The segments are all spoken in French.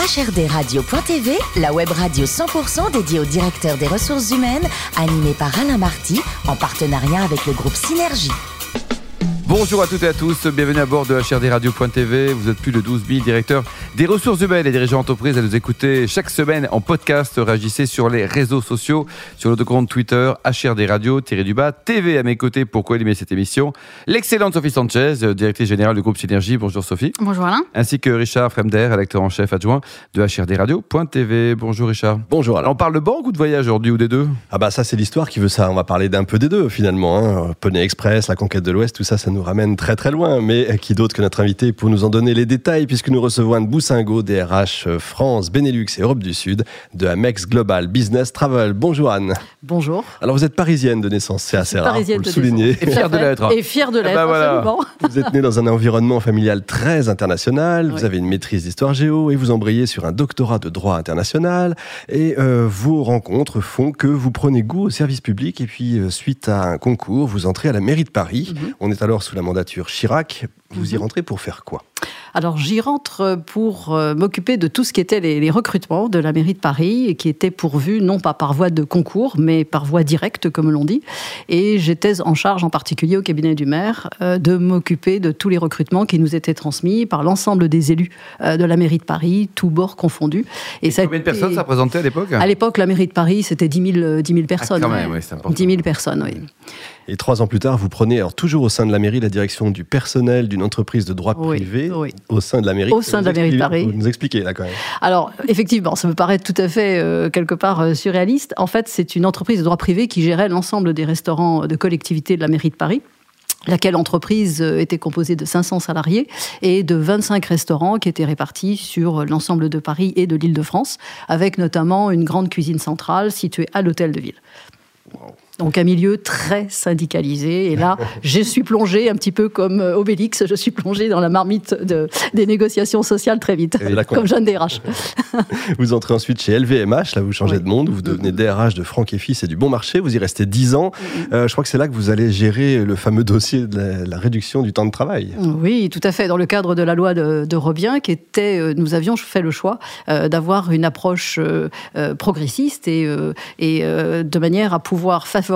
HRDRadio.tv, la web radio 100% dédiée au directeur des ressources humaines, animée par Alain Marty, en partenariat avec le groupe Synergie. Bonjour à toutes et à tous, bienvenue à bord de HRDRadio.tv. Vous êtes plus de 12 000 directeurs des ressources humaines et dirigeants d'entreprise à nous écouter chaque semaine en podcast. Réagissez sur les réseaux sociaux, sur notre compte Twitter, HRD Radio, du bas, TV à mes côtés pour co-animer cette émission? L'excellente Sophie Sanchez, directrice générale du groupe Synergie. Bonjour Sophie. Bonjour Alain. Ainsi que Richard Fremder, rédacteur en chef adjoint de HRDRadio.tv. Bonjour Richard. Bonjour Alain. On parle de banque ou de voyage aujourd'hui ou des deux? Ah bah ça c'est l'histoire qui veut ça. On va parler d'un peu des deux finalement. Hein. Poney Express, la conquête de l'Ouest, tout ça, ça nous ramène très très loin. Mais qui d'autre que notre invité pour nous en donner les détails puisque nous recevons Anne Boussingo, DRH France, Benelux et Europe du Sud de Amex Global Business Travel. Bonjour Anne. Bonjour. Alors vous êtes parisienne de naissance, c'est assez rare pour le souligner. Et fière de l'être. Et fière de eh ben l'être, Vous êtes né dans un environnement familial très international, vous avez une maîtrise d'histoire géo et vous embrayez sur un doctorat de droit international. Et euh, vos rencontres font que vous prenez goût au service public et puis euh, suite à un concours, vous entrez à la mairie de Paris. Mhm. On est alors sous la mandature Chirac. Vous y mhm. rentrez pour faire quoi? Alors j'y rentre pour euh, m'occuper de tout ce qui était les, recrutements de la mairie de Paris, et qui étaient pourvus non pas par voie de concours, mais par voie directe, comme l'on dit. Et j'étais en charge, en particulier au cabinet du maire, euh, de m'occuper de tous les recrutements qui nous étaient transmis par l'ensemble des élus euh, de la mairie de Paris, tous bords confondus. Et, combien de personnes ça représentait à l'époque? À l'époque, la mairie de Paris, c'était 10 000, 10 000 personnes. Ah, quand même, oui, c'est important. 10 000 personnes, oui. Et trois ans plus tard, vous prenez, alors toujours au sein de la mairie, la direction du personnel d'une entreprise de droit privé au sein de la mairie. Au sein de la mairie de Paris. Vous nous expliquez là quand même. Alors effectivement, ça me paraît tout à fait euh, quelque part euh, surréaliste. En fait, c'est une entreprise de droit privé qui gérait l'ensemble des restaurants de collectivité de la mairie de Paris laquelle entreprise euh, était composée de 500 salariés et de 25 restaurants qui étaient répartis sur l'ensemble de Paris et de l'île de France, avec notamment une grande cuisine centrale située à l'hôtel de ville. Donc un milieu très syndicalisé. Et là, je suis plongée un petit peu comme euh, Obélix, je suis plongée dans la marmite de, des négociations sociales très vite, comme jeune DRH. vous entrez ensuite chez LVMH, là vous changez de monde, vous devenez DRH de Franck et Fils et du Bon Marché, vous y restez 10 ans. Euh, je crois que c'est là que vous allez gérer le fameux dossier de la, réduction du temps de travail. Oui, tout à fait. Dans le cadre de la loi de, de Robien, qui était, euh, nous avions fait le choix d'avoir une approche progressiste et, et de manière à pouvoir favoriser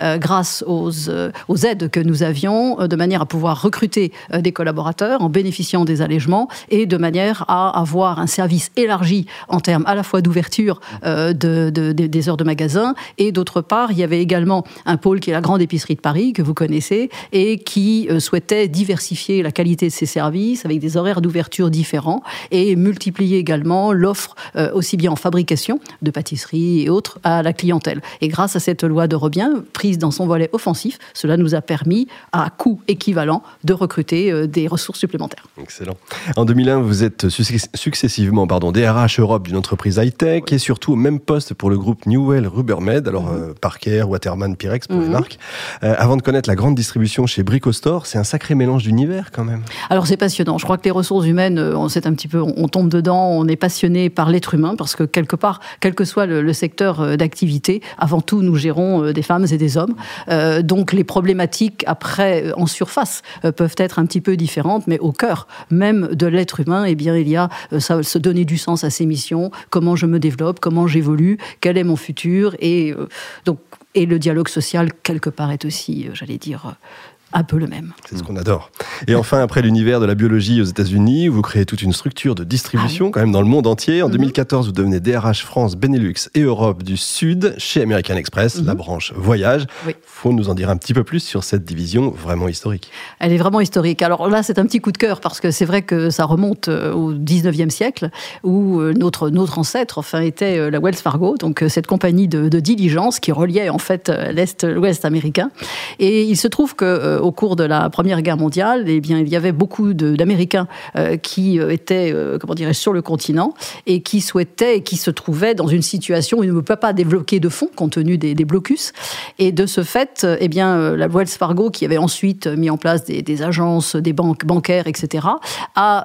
euh, grâce aux, euh, aux, aides que nous avions, euh, de manière à pouvoir recruter des collaborateurs en bénéficiant des allègements et de manière à avoir un service élargi en termes à la fois d'ouverture de, des heures de magasin et d'autre part, il y avait également un pôle qui est la grande épicerie de Paris que vous connaissez et qui souhaitait diversifier la qualité de ses services avec des horaires d'ouverture différents et multiplier également l'offre aussi bien en fabrication de pâtisseries et autres à la clientèle. Et grâce à cette loi de Robien, prise dans son volet offensif, cela nous a permis, à coût équivalent, de recruter euh, des ressources supplémentaires. Excellent. En 2001, vous êtes successivement pardon, DRH Europe d'une entreprise high-tech et surtout au même poste pour le groupe Newell Rubbermaid, alors mhm. euh, Parker, Waterman, Pyrex pour les mhm. marques. Euh, avant de connaître la grande distribution chez Bricostore, c'est un sacré mélange d'univers quand même. Alors c'est passionnant. Je crois que les ressources humaines, sait un petit peu, on tombe dedans, on est passionné par l'être humain parce que quelque part, quel que soit le secteur d'activité, avant tout, nous gérons euh, des femmes et des hommes. Euh, donc les problématiques après euh, en surface peuvent être un petit peu différentes, mais au cœur même de l'être humain, eh bien il y a ça, se donner du sens à ses missions, comment je me développe, comment j'évolue, quel est mon futur, et donc et le dialogue social quelque part est aussi, j'allais dire, un peu le même. C'est ce qu'on adore. Et enfin, après l'univers de la biologie aux États-Unis, vous créez toute une structure de distribution, ah quand même dans le monde entier. En 2014, mhm. vous devenez DRH France, Benelux et Europe du Sud chez American Express, la mhm. branche voyage. Il faut nous en dire un petit peu plus sur cette division vraiment historique. Elle est vraiment historique. Alors là, c'est un petit coup de cœur parce que c'est vrai que ça remonte euh, au 19e siècle où euh, notre, notre ancêtre enfin, était euh, la Wells Fargo, donc cette compagnie de, de diligence qui reliait en fait l'Est, l'Ouest américain. Et il se trouve que au cours de la Première Guerre mondiale, eh bien, il y avait beaucoup d'Américains euh, qui euh, étaient, euh, comment sur le continent et qui souhaitaient, qui se trouvaient dans une situation où ils ne pouvaient pas débloquer de fonds compte tenu des, blocus. Et de ce fait, eh bien, la Wells Fargo, qui avait ensuite mis en place des, agences, des banques bancaires, etc., a,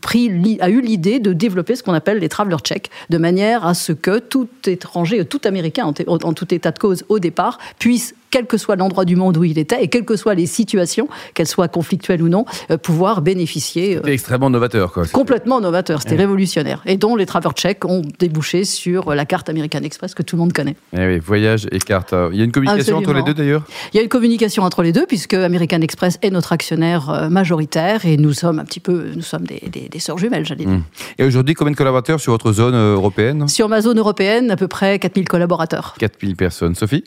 pris, a eu l'idée de développer ce qu'on appelle les traveler checks, de manière à ce que tout étranger, tout américain en tout état de cause au départ, puisse quel que soit l'endroit du monde où il était et quelles que soient les situations, qu'elles soient conflictuelles ou non, euh, pouvoir bénéficier. C'était extrêmement novateur, quoi. Complètement novateur, c'était révolutionnaire. Et dont les travel checks ont débouché sur la carte American Express que tout le monde connaît. Eh oui, voyage et carte. Il y a une communication entre les deux d'ailleurs? Il y a une communication entre les deux puisque American Express est notre actionnaire majoritaire et nous sommes un petit peu, nous sommes des, des, sœurs jumelles, j'allais dire. Mmh. Et aujourd'hui, combien de collaborateurs sur votre zone européenne? Sur ma zone européenne, à peu près 4000 collaborateurs. 4000 personnes. Sophie?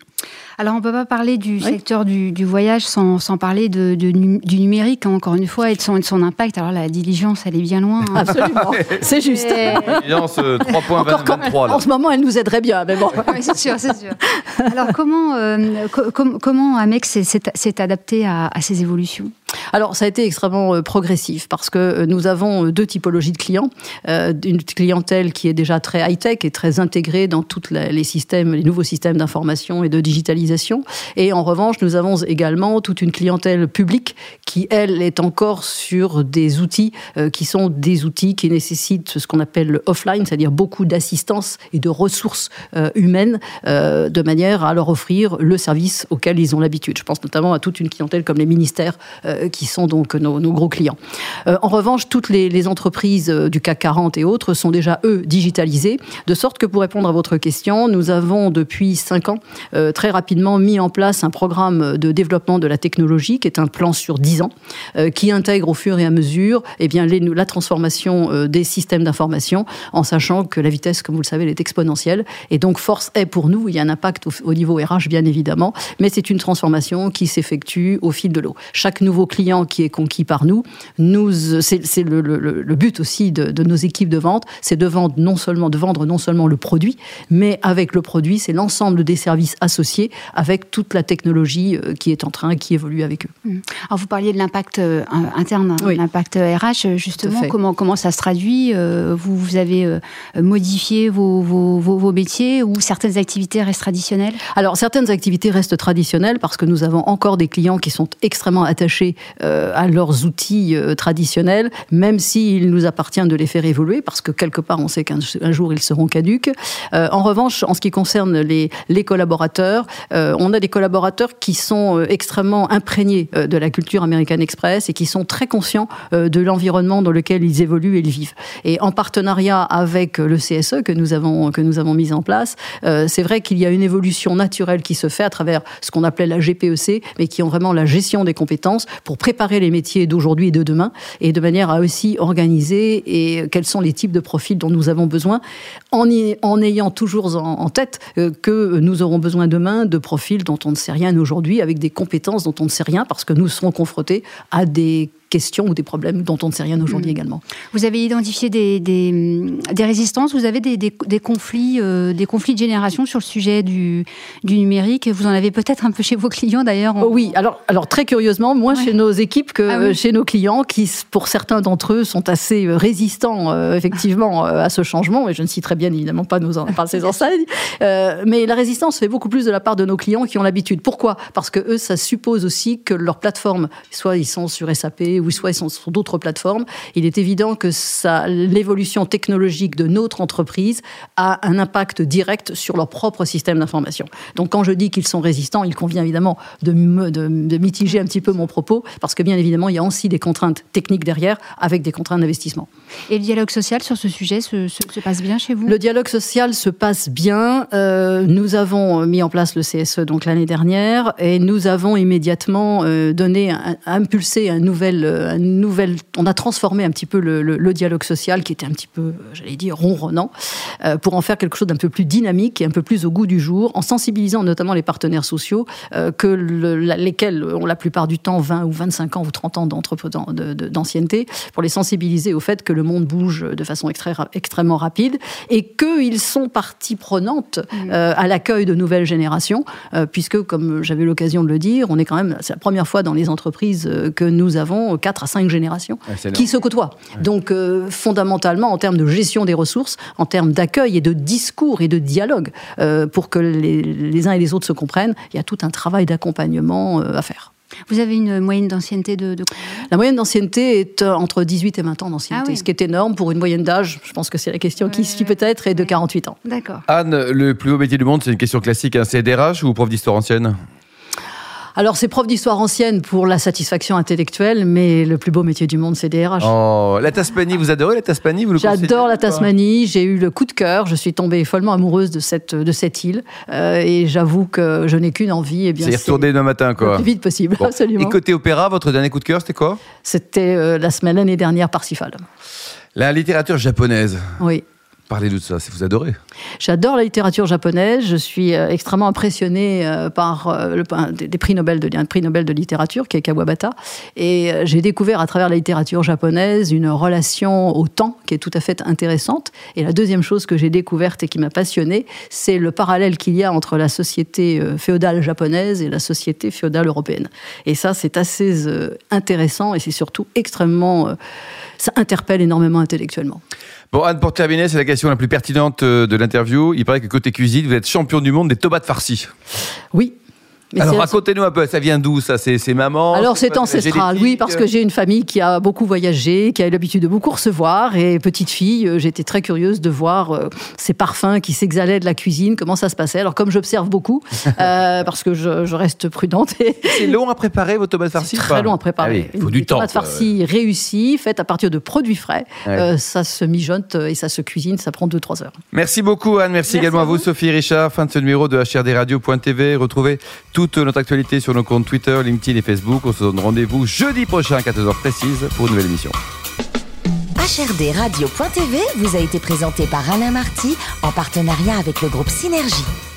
Alors, on ne peut pas parler du secteur du, voyage sans, parler de, du numérique, hein, encore une fois, et de son, de son, impact. Alors, la diligence, elle est bien loin. Hein. Absolument, c'est juste. La diligence 3.23. En ce moment, elle nous aiderait bien, mais bon. oui, c'est sûr, c'est sûr. Alors, comment, euh, comment Amex s'est adapté à, à ces évolutions? Alors, ça a été extrêmement euh, progressif parce que euh, nous avons euh, deux typologies de clients. une clientèle qui est déjà très high-tech et très intégrée dans tous les systèmes, les nouveaux systèmes d'information et de digitalisation. Et en revanche, nous avons également toute une clientèle publique qui, elle, est encore sur des outils qui sont des outils qui nécessitent ce qu'on appelle le offline, c'est-à-dire beaucoup d'assistance et de ressources humaines de manière à leur offrir le service auquel ils ont l'habitude. Je pense notamment à toute une clientèle comme les ministères qui sont donc nos, gros clients. Euh, en revanche, toutes les, entreprises euh, du CAC 40 et autres sont déjà, eux, digitalisées, de sorte que pour répondre à votre question, nous avons depuis cinq ans euh, très rapidement mis en place un programme de développement de la technologie, qui est un plan sur dix ans, qui intègre au fur et à mesure eh bien, la transformation des systèmes d'information, en sachant que la vitesse, comme vous le savez, elle est exponentielle. Et donc, force est pour nous, il y a un impact au niveau RH, bien évidemment, mais c'est une transformation qui s'effectue au fil de l'eau. Chaque nouveau client qui est conquis par nous, nous c'est le, le, but aussi de, de, nos équipes de vente, c'est de vendre non seulement de vendre non seulement le produit, mais avec le produit, c'est l'ensemble des services associés avec toute la technologie euh, qui est en train, qui évolue avec eux. Mmh. Alors vous parliez de l'impact euh, interne, hein, l'impact RH justement. Comment comment ça se traduit euh, vous, vous avez modifié vos, vos, vos, vos métiers ou certaines activités restent traditionnelles? Alors certaines activités restent traditionnelles parce que nous avons encore des clients qui sont extrêmement attachés euh, à leurs outils euh, traditionnels, même s'il nous appartient de les faire évoluer, parce que quelque part, on sait qu'un jour, ils seront caduques. Euh, en revanche, en ce qui concerne les, collaborateurs, on a des collaborateurs qui sont extrêmement imprégnés de la culture American Express et qui sont très conscients de l'environnement dans lequel ils évoluent et ils vivent. Et en partenariat avec le CSE que nous avons, que nous avons mis en place, c'est vrai qu'il y a une évolution naturelle qui se fait à travers ce qu'on appelait la GPEC, mais qui ont vraiment la gestion des compétences pour préparer les métiers d'aujourd'hui et de demain, et de manière à aussi organiser et quels sont les types de profils dont nous avons besoin, en, ayant toujours en, tête euh, que nous aurons besoin demain de profils dont on ne sait rien aujourd'hui, avec des compétences dont on ne sait rien, parce que nous serons confrontés à des questions ou des problèmes dont on ne sait rien aujourd'hui mm. également. Vous avez identifié des, des, résistances, vous avez des, des, conflits, euh, des conflits de génération sur le sujet du, du numérique. Vous en avez peut-être un peu chez vos clients d'ailleurs. Oh oui, alors, alors très curieusement, moins chez nos équipes que ah chez nos clients, qui pour certains d'entre eux sont assez euh, résistants euh, effectivement à ce changement. Et je ne citerai bien évidemment pas, nos, pas ces enseignes, mais la résistance fait beaucoup plus de la part de nos clients qui ont l'habitude. Pourquoi? Parce que eux, ça suppose aussi que leur plateforme, soit ils sont sur SAP ou soit ils sont sur d'autres plateformes, il est évident que l'évolution technologique de notre entreprise a un impact direct sur leur propre système d'information. Donc quand je dis qu'ils sont résistants, il convient évidemment de, de, mitiger un petit peu mon propos, parce que bien évidemment, il y a aussi des contraintes techniques derrière, avec des contraintes d'investissement. Et le dialogue social sur ce sujet se, se, passe bien chez vous? Le dialogue social se passe bien. Euh, nous avons mis en place le CSE donc l'année dernière, et nous avons immédiatement euh, donné, impulsé un nouvel euh, nouvelle, on a transformé un petit peu le, dialogue social qui était un petit peu, euh, j'allais dire, ronronnant, euh, pour en faire quelque chose d'un peu plus dynamique et un peu plus au goût du jour, en sensibilisant notamment les partenaires sociaux, que lesquels ont la plupart du temps 20 ou 25 ans ou 30 ans d'ancienneté, pour les sensibiliser au fait que le monde bouge de façon extrêmement rapide et qu'ils sont partie prenante mmh. à l'accueil de nouvelles générations, puisque, comme j'avais l'occasion de le dire, on est quand même, c'est la première fois dans les entreprises que nous avons 4 à cinq générations qui se côtoient. Donc, euh, fondamentalement, en termes de gestion des ressources, en termes d'accueil et de discours et de dialogue, euh, pour que les, uns et les autres se comprennent, il y a tout un travail d'accompagnement euh, à faire. Vous avez une moyenne d'ancienneté de, de, La moyenne d'ancienneté est entre 18 et 20 ans d'ancienneté, ah ce qui est énorme pour une moyenne d'âge, je pense que c'est la question qui suit peut-être, est de 48 ans. D'accord. Anne, le plus beau métier du monde, c'est une question classique, hein, c'est DRH ou prof d'histoire ancienne? Alors, c'est prof d'histoire ancienne pour la satisfaction intellectuelle, mais le plus beau métier du monde, c'est DRH. Oh, la Tasmanie, vous adorez la Tasmanie J'adore la Tasmanie. J'ai eu le coup de cœur. Je suis tombée follement amoureuse de cette, de cette île. Euh, et j'avoue que je n'ai qu'une envie. Et eh bien, c'est retourner demain matin, quoi. Le plus vite possible, absolument. Et côté opéra, votre dernier coup de cœur, c'était quoi? C'était euh, la semaine, l'année dernière, Parsifal. La littérature japonaise. Oui. Parlez-nous de ça, si vous adorez. J'adore la littérature japonaise. Je suis euh, extrêmement impressionnée euh, par euh, le, des, prix Nobel de, prix Nobel de littérature, qui est Kawabata. Et j'ai découvert à travers la littérature japonaise une relation au temps qui est tout à fait intéressante. Et la deuxième chose que j'ai découverte et qui m'a passionnée, c'est le parallèle qu'il y a entre la société féodale japonaise et la société féodale européenne. Et ça, c'est assez intéressant et c'est surtout extrêmement... ça interpelle énormément intellectuellement. Bon, Anne, pour terminer, c'est la question la plus pertinente euh, de l'interview. Il paraît que côté cuisine, vous êtes champion du monde des tomates farcies. Oui, alors racontez-nous un peu, ça vient d'où ça C'est maman Alors c'est ancestral, oui, parce que j'ai une famille qui a beaucoup voyagé, qui a l'habitude de beaucoup recevoir. Et petite fille, euh, j'étais très curieuse de voir euh, ces parfums qui s'exhalaient de la cuisine, comment ça se passait. Alors comme j'observe beaucoup, euh, parce que je, reste prudente. C'est long à préparer vos tomates farcies Très long à préparer. Ah il faut du temps. Tomates farcies réussies, faites à partir de produits frais. ça se mijote et ça se cuisine, ça prend 2-3 heures. Merci beaucoup Anne, merci, également à vous, Sophie Richard. Fin de ce numéro de HRDRadio.tv. Retrouvez tout toute notre actualité sur nos comptes Twitter, LinkedIn et Facebook. On se donne rendez-vous jeudi prochain à 14h précise pour une nouvelle émission. HRD Radio.tv vous a été présenté par Alain Marty en partenariat avec le groupe Synergie.